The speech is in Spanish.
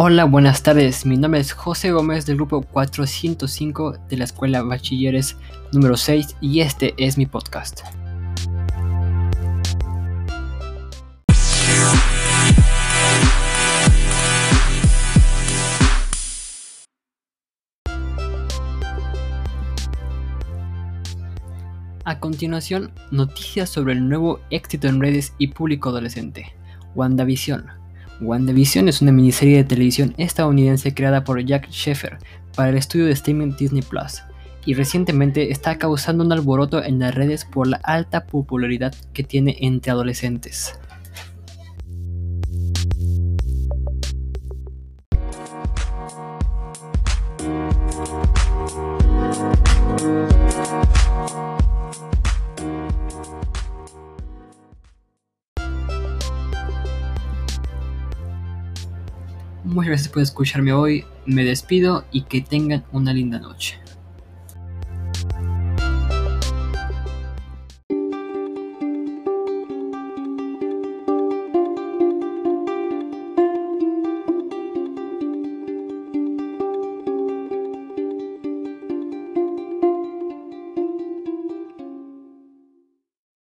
Hola, buenas tardes. Mi nombre es José Gómez del grupo 405 de la Escuela Bachilleres número 6 y este es mi podcast. A continuación, noticias sobre el nuevo éxito en redes y público adolescente, WandaVision. WandaVision es una miniserie de televisión estadounidense creada por Jack Sheffer para el estudio de streaming Disney Plus y recientemente está causando un alboroto en las redes por la alta popularidad que tiene entre adolescentes. Muchas gracias por escucharme hoy, me despido y que tengan una linda noche.